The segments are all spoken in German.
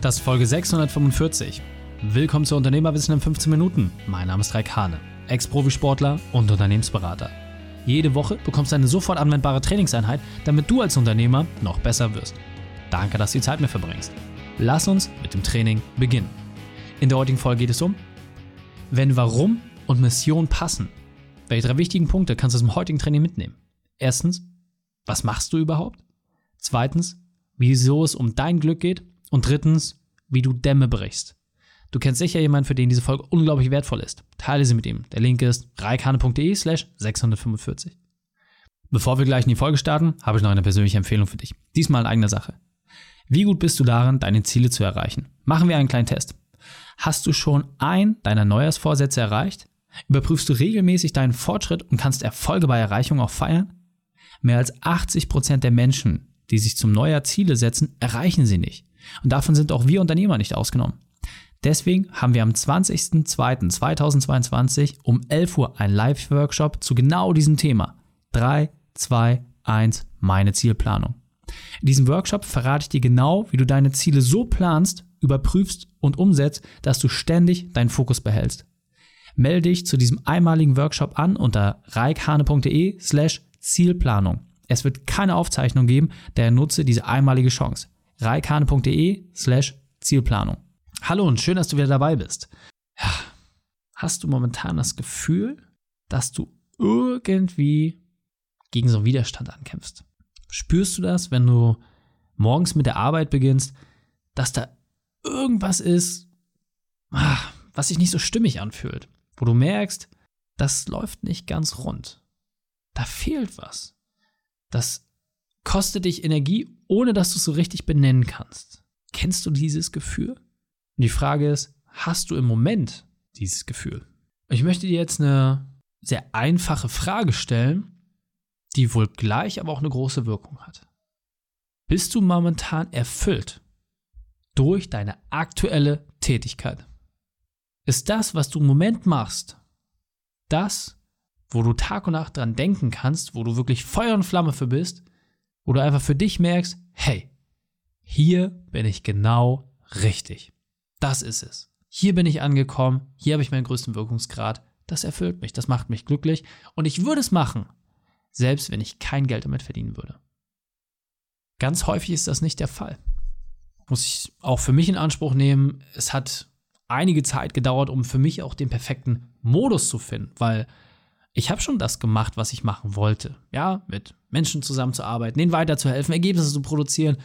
Das ist Folge 645. Willkommen zu Unternehmerwissen in 15 Minuten. Mein Name ist Raik Hane, Ex-Profisportler und Unternehmensberater. Jede Woche bekommst du eine sofort anwendbare Trainingseinheit, damit du als Unternehmer noch besser wirst. Danke, dass du die Zeit mit verbringst. Lass uns mit dem Training beginnen. In der heutigen Folge geht es um, wenn Warum und Mission passen. Welche drei wichtigen Punkte kannst du aus dem heutigen Training mitnehmen? Erstens, was machst du überhaupt? Zweitens, wieso es um dein Glück geht? Und drittens, wie du Dämme brichst. Du kennst sicher jemanden, für den diese Folge unglaublich wertvoll ist. Teile sie mit ihm. Der Link ist reikane.de slash 645. Bevor wir gleich in die Folge starten, habe ich noch eine persönliche Empfehlung für dich. Diesmal in eigener Sache. Wie gut bist du darin, deine Ziele zu erreichen? Machen wir einen kleinen Test. Hast du schon ein deiner Neujahrsvorsätze erreicht? Überprüfst du regelmäßig deinen Fortschritt und kannst Erfolge bei Erreichung auch feiern? Mehr als 80 Prozent der Menschen, die sich zum Neujahr Ziele setzen, erreichen sie nicht. Und davon sind auch wir Unternehmer nicht ausgenommen. Deswegen haben wir am 20.02.2022 um 11 Uhr einen Live-Workshop zu genau diesem Thema. 3, 2, 1, meine Zielplanung. In diesem Workshop verrate ich dir genau, wie du deine Ziele so planst, überprüfst und umsetzt, dass du ständig deinen Fokus behältst. Melde dich zu diesem einmaligen Workshop an unter reikhane.de slash Zielplanung. Es wird keine Aufzeichnung geben, daher nutze diese einmalige Chance reikane.de slash Zielplanung. Hallo und schön, dass du wieder dabei bist. Hast du momentan das Gefühl, dass du irgendwie gegen so einen Widerstand ankämpfst? Spürst du das, wenn du morgens mit der Arbeit beginnst, dass da irgendwas ist, ah, was sich nicht so stimmig anfühlt, wo du merkst, das läuft nicht ganz rund. Da fehlt was. Das kostet dich Energie, ohne dass du es so richtig benennen kannst. Kennst du dieses Gefühl? Und die Frage ist, hast du im Moment dieses Gefühl? Ich möchte dir jetzt eine sehr einfache Frage stellen, die wohl gleich aber auch eine große Wirkung hat. Bist du momentan erfüllt durch deine aktuelle Tätigkeit? Ist das, was du im Moment machst, das, wo du Tag und Nacht dran denken kannst, wo du wirklich Feuer und Flamme für bist, du einfach für dich merkst, hey, hier bin ich genau richtig. Das ist es. Hier bin ich angekommen, hier habe ich meinen größten Wirkungsgrad. Das erfüllt mich, das macht mich glücklich und ich würde es machen, selbst wenn ich kein Geld damit verdienen würde. Ganz häufig ist das nicht der Fall. Muss ich auch für mich in Anspruch nehmen. Es hat einige Zeit gedauert, um für mich auch den perfekten Modus zu finden, weil ich habe schon das gemacht, was ich machen wollte. Ja, mit Menschen zusammenzuarbeiten, denen weiterzuhelfen, Ergebnisse zu produzieren.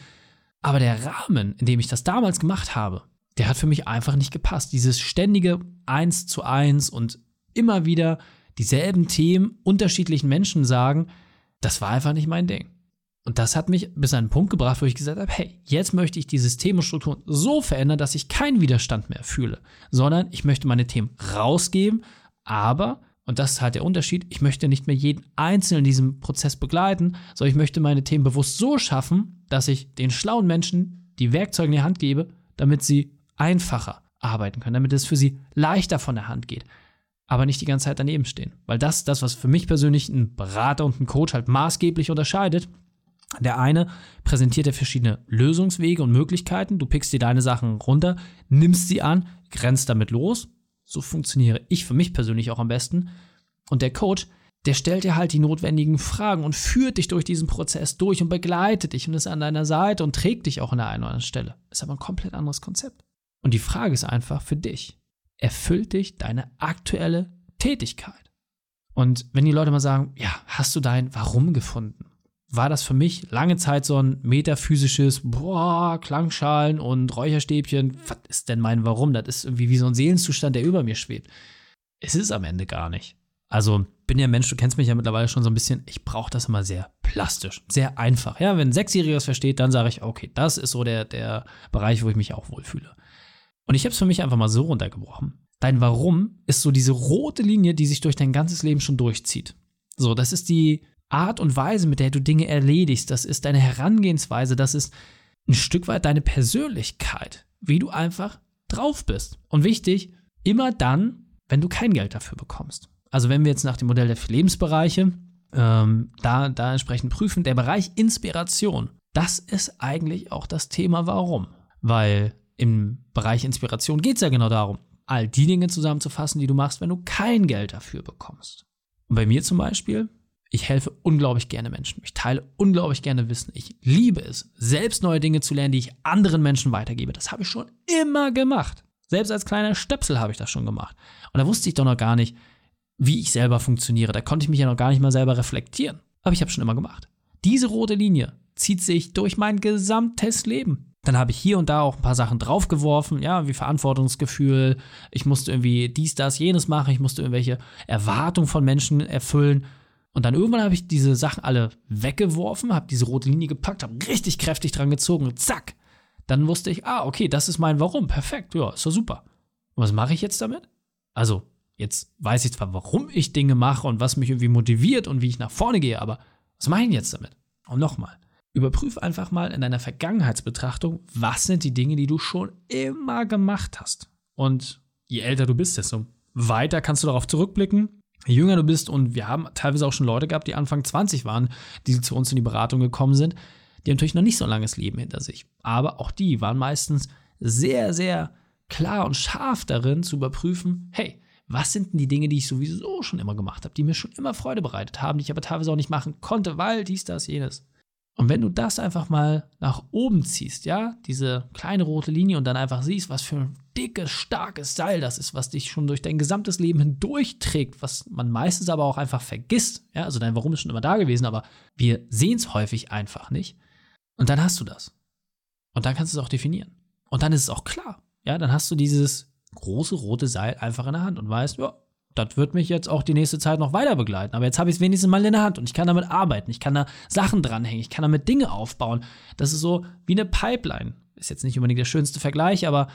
Aber der Rahmen, in dem ich das damals gemacht habe, der hat für mich einfach nicht gepasst. Dieses ständige Eins zu eins und immer wieder dieselben Themen unterschiedlichen Menschen sagen, das war einfach nicht mein Ding. Und das hat mich bis an einen Punkt gebracht, wo ich gesagt habe, hey, jetzt möchte ich diese Themenstrukturen so verändern, dass ich keinen Widerstand mehr fühle, sondern ich möchte meine Themen rausgeben, aber und das ist halt der Unterschied. Ich möchte nicht mehr jeden Einzelnen in diesem Prozess begleiten, sondern ich möchte meine Themen bewusst so schaffen, dass ich den schlauen Menschen die Werkzeuge in die Hand gebe, damit sie einfacher arbeiten können, damit es für sie leichter von der Hand geht, aber nicht die ganze Zeit daneben stehen. Weil das ist das, was für mich persönlich ein Berater und ein Coach halt maßgeblich unterscheidet. Der eine präsentiert dir verschiedene Lösungswege und Möglichkeiten. Du pickst dir deine Sachen runter, nimmst sie an, grenzt damit los so funktioniere ich für mich persönlich auch am besten. Und der Coach, der stellt dir halt die notwendigen Fragen und führt dich durch diesen Prozess durch und begleitet dich und ist an deiner Seite und trägt dich auch an der einen oder anderen Stelle. Ist aber ein komplett anderes Konzept. Und die Frage ist einfach für dich. Erfüllt dich deine aktuelle Tätigkeit? Und wenn die Leute mal sagen, ja, hast du dein Warum gefunden? War das für mich lange Zeit so ein metaphysisches, boah, Klangschalen und Räucherstäbchen. Was ist denn mein Warum? Das ist irgendwie wie so ein Seelenzustand, der über mir schwebt. Es ist am Ende gar nicht. Also bin ja Mensch, du kennst mich ja mittlerweile schon so ein bisschen. Ich brauche das immer sehr plastisch, sehr einfach. Ja, wenn ein Sechsjähriger es versteht, dann sage ich, okay, das ist so der, der Bereich, wo ich mich auch wohlfühle. Und ich habe es für mich einfach mal so runtergebrochen. Dein Warum ist so diese rote Linie, die sich durch dein ganzes Leben schon durchzieht. So, das ist die, Art und Weise, mit der du Dinge erledigst, das ist deine Herangehensweise, das ist ein Stück weit deine Persönlichkeit, wie du einfach drauf bist. Und wichtig, immer dann, wenn du kein Geld dafür bekommst. Also wenn wir jetzt nach dem Modell der Lebensbereiche ähm, da, da entsprechend prüfen, der Bereich Inspiration, das ist eigentlich auch das Thema Warum. Weil im Bereich Inspiration geht es ja genau darum, all die Dinge zusammenzufassen, die du machst, wenn du kein Geld dafür bekommst. Und bei mir zum Beispiel, ich helfe unglaublich gerne Menschen. Ich teile unglaublich gerne Wissen. Ich liebe es, selbst neue Dinge zu lernen, die ich anderen Menschen weitergebe. Das habe ich schon immer gemacht. Selbst als kleiner Stöpsel habe ich das schon gemacht. Und da wusste ich doch noch gar nicht, wie ich selber funktioniere. Da konnte ich mich ja noch gar nicht mal selber reflektieren. Aber ich habe schon immer gemacht. Diese rote Linie zieht sich durch mein gesamtes Leben. Dann habe ich hier und da auch ein paar Sachen draufgeworfen, ja, wie Verantwortungsgefühl. Ich musste irgendwie dies, das, jenes machen. Ich musste irgendwelche Erwartungen von Menschen erfüllen. Und dann irgendwann habe ich diese Sachen alle weggeworfen, habe diese rote Linie gepackt, habe richtig kräftig dran gezogen und zack. Dann wusste ich, ah, okay, das ist mein Warum. Perfekt, ja, ist doch super. Und was mache ich jetzt damit? Also, jetzt weiß ich zwar, warum ich Dinge mache und was mich irgendwie motiviert und wie ich nach vorne gehe, aber was mache ich jetzt damit? Und nochmal, Überprüf einfach mal in deiner Vergangenheitsbetrachtung, was sind die Dinge, die du schon immer gemacht hast. Und je älter du bist, desto weiter kannst du darauf zurückblicken. Jünger du bist, und wir haben teilweise auch schon Leute gehabt, die Anfang 20 waren, die zu uns in die Beratung gekommen sind, die haben natürlich noch nicht so ein langes Leben hinter sich. Aber auch die waren meistens sehr, sehr klar und scharf darin zu überprüfen, hey, was sind denn die Dinge, die ich sowieso schon immer gemacht habe, die mir schon immer Freude bereitet haben, die ich aber teilweise auch nicht machen konnte, weil dies, das, jenes. Und wenn du das einfach mal nach oben ziehst, ja, diese kleine rote Linie und dann einfach siehst, was für ein dickes, starkes Seil das ist, was dich schon durch dein gesamtes Leben hindurchträgt, was man meistens aber auch einfach vergisst, ja, also dein Warum ist schon immer da gewesen, aber wir sehen es häufig einfach nicht. Und dann hast du das. Und dann kannst du es auch definieren. Und dann ist es auch klar, ja, dann hast du dieses große rote Seil einfach in der Hand und weißt, ja, das wird mich jetzt auch die nächste Zeit noch weiter begleiten. Aber jetzt habe ich es wenigstens mal in der Hand und ich kann damit arbeiten. Ich kann da Sachen dranhängen. Ich kann damit Dinge aufbauen. Das ist so wie eine Pipeline. Ist jetzt nicht unbedingt der schönste Vergleich, aber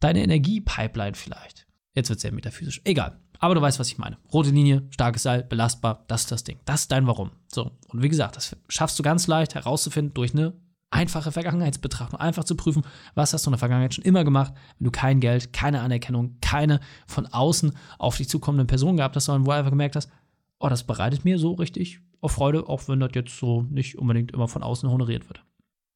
deine Energiepipeline vielleicht. Jetzt wird es sehr metaphysisch. Egal. Aber du weißt, was ich meine. Rote Linie, starkes Seil, belastbar, das ist das Ding. Das ist dein Warum. So. Und wie gesagt, das schaffst du ganz leicht herauszufinden durch eine einfache Vergangenheitsbetrachtung, einfach zu prüfen, was hast du in der Vergangenheit schon immer gemacht, wenn du kein Geld, keine Anerkennung, keine von außen auf dich zukommenden Personen gehabt hast, sondern wo du einfach gemerkt hast, oh, das bereitet mir so richtig auf Freude, auch wenn das jetzt so nicht unbedingt immer von außen honoriert wird.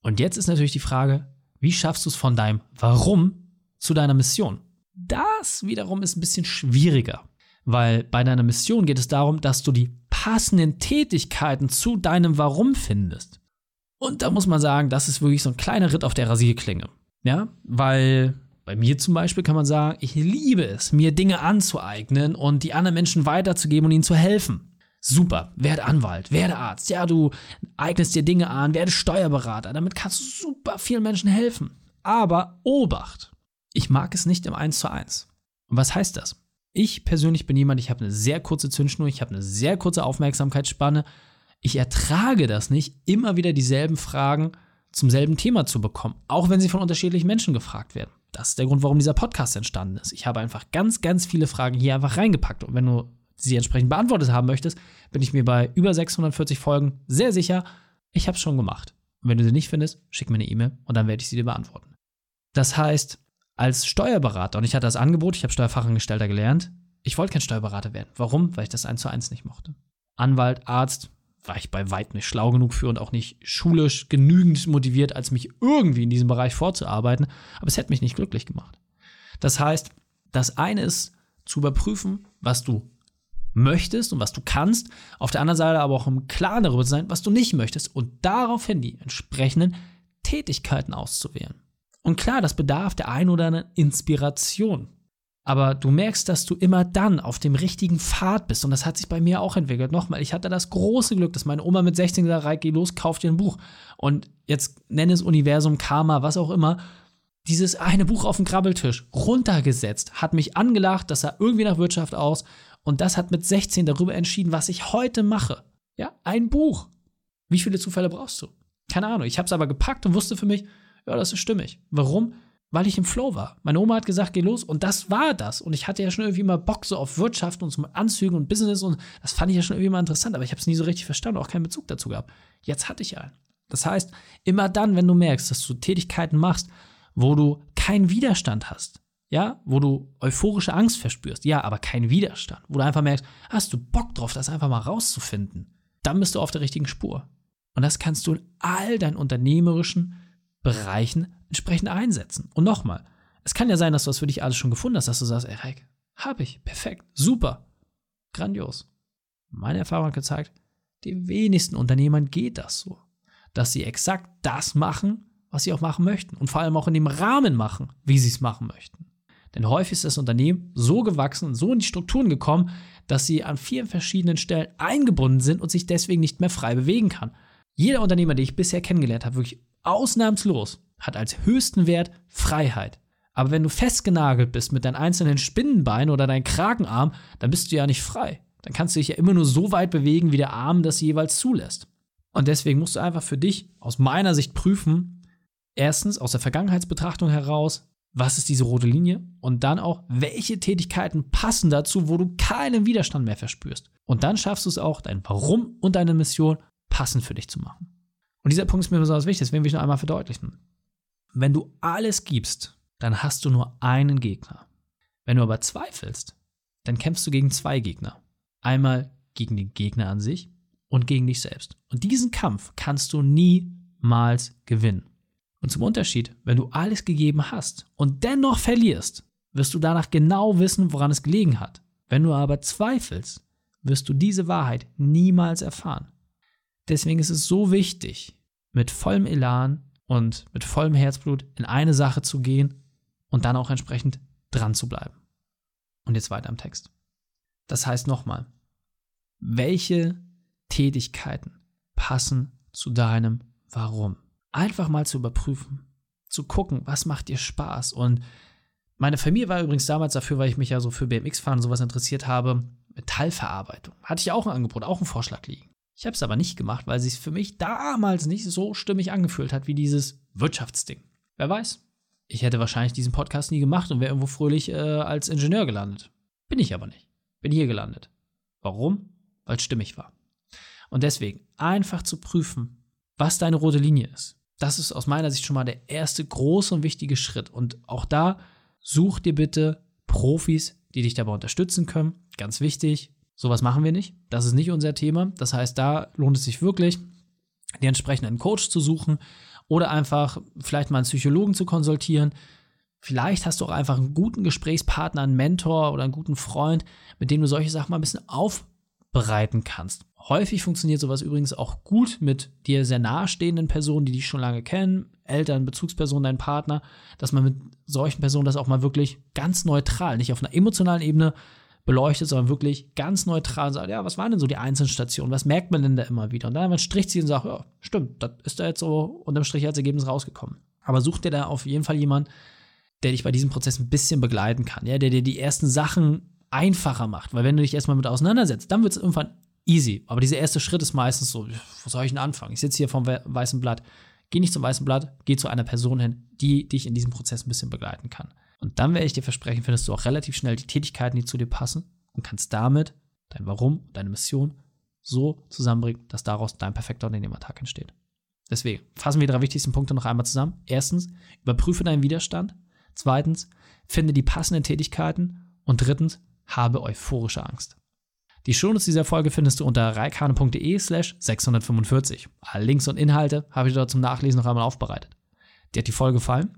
Und jetzt ist natürlich die Frage, wie schaffst du es von deinem Warum zu deiner Mission? Das wiederum ist ein bisschen schwieriger, weil bei deiner Mission geht es darum, dass du die passenden Tätigkeiten zu deinem Warum findest. Und da muss man sagen, das ist wirklich so ein kleiner Ritt auf der Rasierklinge. Ja, weil bei mir zum Beispiel kann man sagen, ich liebe es, mir Dinge anzueignen und die anderen Menschen weiterzugeben und ihnen zu helfen. Super, werde Anwalt, werde Arzt, ja, du eignest dir Dinge an, werde Steuerberater, damit kannst du super vielen Menschen helfen. Aber Obacht, ich mag es nicht im 1 zu 1. Und was heißt das? Ich persönlich bin jemand, ich habe eine sehr kurze Zündschnur, ich habe eine sehr kurze Aufmerksamkeitsspanne ich ertrage das nicht, immer wieder dieselben Fragen zum selben Thema zu bekommen, auch wenn sie von unterschiedlichen Menschen gefragt werden. Das ist der Grund, warum dieser Podcast entstanden ist. Ich habe einfach ganz, ganz viele Fragen hier einfach reingepackt. Und wenn du sie entsprechend beantwortet haben möchtest, bin ich mir bei über 640 Folgen sehr sicher, ich habe es schon gemacht. Und wenn du sie nicht findest, schick mir eine E-Mail und dann werde ich sie dir beantworten. Das heißt, als Steuerberater, und ich hatte das Angebot, ich habe Steuerfachangestellter gelernt, ich wollte kein Steuerberater werden. Warum? Weil ich das eins zu eins nicht mochte. Anwalt, Arzt, war ich bei weitem nicht schlau genug für und auch nicht schulisch genügend motiviert, als mich irgendwie in diesem Bereich vorzuarbeiten. Aber es hätte mich nicht glücklich gemacht. Das heißt, das eine ist zu überprüfen, was du möchtest und was du kannst. Auf der anderen Seite aber auch im Klaren darüber zu sein, was du nicht möchtest und daraufhin die entsprechenden Tätigkeiten auszuwählen. Und klar, das bedarf der ein oder anderen Inspiration. Aber du merkst, dass du immer dann auf dem richtigen Pfad bist. Und das hat sich bei mir auch entwickelt. Nochmal, ich hatte das große Glück, dass meine Oma mit 16 gesagt hat, geh los, kauf dir ein Buch. Und jetzt nenne es Universum, Karma, was auch immer. Dieses eine Buch auf dem Krabbeltisch runtergesetzt, hat mich angelacht, das sah irgendwie nach Wirtschaft aus. Und das hat mit 16 darüber entschieden, was ich heute mache. Ja, ein Buch. Wie viele Zufälle brauchst du? Keine Ahnung. Ich habe es aber gepackt und wusste für mich, ja, das ist stimmig. Warum? Weil ich im Flow war. Meine Oma hat gesagt, geh los und das war das. Und ich hatte ja schon irgendwie mal Bock so auf Wirtschaft und so mit Anzügen und Business und das fand ich ja schon irgendwie mal interessant, aber ich habe es nie so richtig verstanden, auch keinen Bezug dazu gehabt. Jetzt hatte ich einen. Das heißt, immer dann, wenn du merkst, dass du Tätigkeiten machst, wo du keinen Widerstand hast, ja, wo du euphorische Angst verspürst, ja, aber keinen Widerstand, wo du einfach merkst, hast du Bock drauf, das einfach mal rauszufinden, dann bist du auf der richtigen Spur. Und das kannst du in all deinen unternehmerischen Bereichen entsprechend einsetzen. Und nochmal, es kann ja sein, dass du das für dich alles schon gefunden hast, dass du sagst, ey, Reik, hab ich, perfekt, super, grandios. Meine Erfahrung hat gezeigt, den wenigsten Unternehmern geht das so, dass sie exakt das machen, was sie auch machen möchten und vor allem auch in dem Rahmen machen, wie sie es machen möchten. Denn häufig ist das Unternehmen so gewachsen und so in die Strukturen gekommen, dass sie an vielen verschiedenen Stellen eingebunden sind und sich deswegen nicht mehr frei bewegen kann. Jeder Unternehmer, den ich bisher kennengelernt habe, wirklich ausnahmslos, hat als höchsten Wert Freiheit. Aber wenn du festgenagelt bist mit deinen einzelnen Spinnenbeinen oder deinen Kragenarm, dann bist du ja nicht frei. Dann kannst du dich ja immer nur so weit bewegen, wie der Arm das jeweils zulässt. Und deswegen musst du einfach für dich aus meiner Sicht prüfen, erstens aus der Vergangenheitsbetrachtung heraus, was ist diese rote Linie? Und dann auch, welche Tätigkeiten passen dazu, wo du keinen Widerstand mehr verspürst. Und dann schaffst du es auch, dein Warum und deine Mission passend für dich zu machen. Und dieser Punkt ist mir besonders wichtig, deswegen will ich noch einmal verdeutlichen. Wenn du alles gibst, dann hast du nur einen Gegner. Wenn du aber zweifelst, dann kämpfst du gegen zwei Gegner. Einmal gegen den Gegner an sich und gegen dich selbst. Und diesen Kampf kannst du niemals gewinnen. Und zum Unterschied, wenn du alles gegeben hast und dennoch verlierst, wirst du danach genau wissen, woran es gelegen hat. Wenn du aber zweifelst, wirst du diese Wahrheit niemals erfahren. Deswegen ist es so wichtig, mit vollem Elan und mit vollem Herzblut in eine Sache zu gehen und dann auch entsprechend dran zu bleiben. Und jetzt weiter im Text. Das heißt nochmal, welche Tätigkeiten passen zu deinem Warum? einfach mal zu überprüfen, zu gucken, was macht dir Spaß. Und meine Familie war übrigens damals dafür, weil ich mich ja so für BMX-Fahren und sowas interessiert habe, Metallverarbeitung. Hatte ich auch ein Angebot, auch einen Vorschlag liegen. Ich habe es aber nicht gemacht, weil es sich für mich damals nicht so stimmig angefühlt hat wie dieses Wirtschaftsding. Wer weiß? Ich hätte wahrscheinlich diesen Podcast nie gemacht und wäre irgendwo fröhlich äh, als Ingenieur gelandet. Bin ich aber nicht. Bin hier gelandet. Warum? Weil es stimmig war. Und deswegen einfach zu prüfen, was deine rote Linie ist das ist aus meiner Sicht schon mal der erste große und wichtige Schritt. Und auch da such dir bitte Profis, die dich dabei unterstützen können. Ganz wichtig, sowas machen wir nicht. Das ist nicht unser Thema. Das heißt, da lohnt es sich wirklich, dir entsprechend einen Coach zu suchen oder einfach vielleicht mal einen Psychologen zu konsultieren. Vielleicht hast du auch einfach einen guten Gesprächspartner, einen Mentor oder einen guten Freund, mit dem du solche Sachen mal ein bisschen aufbereiten kannst. Häufig funktioniert sowas übrigens auch gut mit dir sehr nahestehenden Personen, die dich schon lange kennen, Eltern, Bezugspersonen, dein Partner, dass man mit solchen Personen das auch mal wirklich ganz neutral, nicht auf einer emotionalen Ebene beleuchtet, sondern wirklich ganz neutral sagt, ja, was waren denn so die einzelnen Stationen, was merkt man denn da immer wieder? Und dann man stricht sie und sagt, ja, stimmt, das ist da jetzt so unterm Strich als Ergebnis rausgekommen. Aber such dir da auf jeden Fall jemanden, der dich bei diesem Prozess ein bisschen begleiten kann, ja, der dir die ersten Sachen einfacher macht, weil wenn du dich erstmal mit auseinandersetzt, dann wird es irgendwann easy. Aber dieser erste Schritt ist meistens so, wo soll ich denn anfangen? Ich sitze hier vom weißen Blatt. Geh nicht zum weißen Blatt, geh zu einer Person hin, die dich in diesem Prozess ein bisschen begleiten kann. Und dann werde ich dir versprechen, findest du auch relativ schnell die Tätigkeiten, die zu dir passen und kannst damit dein Warum, deine Mission so zusammenbringen, dass daraus dein perfekter Unternehmertag entsteht. Deswegen fassen wir die drei wichtigsten Punkte noch einmal zusammen. Erstens, überprüfe deinen Widerstand. Zweitens, finde die passenden Tätigkeiten. Und drittens, habe euphorische Angst. Die Shownotes dieser Folge findest du unter reikane.de slash 645. Alle Links und Inhalte habe ich dort zum Nachlesen noch einmal aufbereitet. Dir hat die Folge gefallen?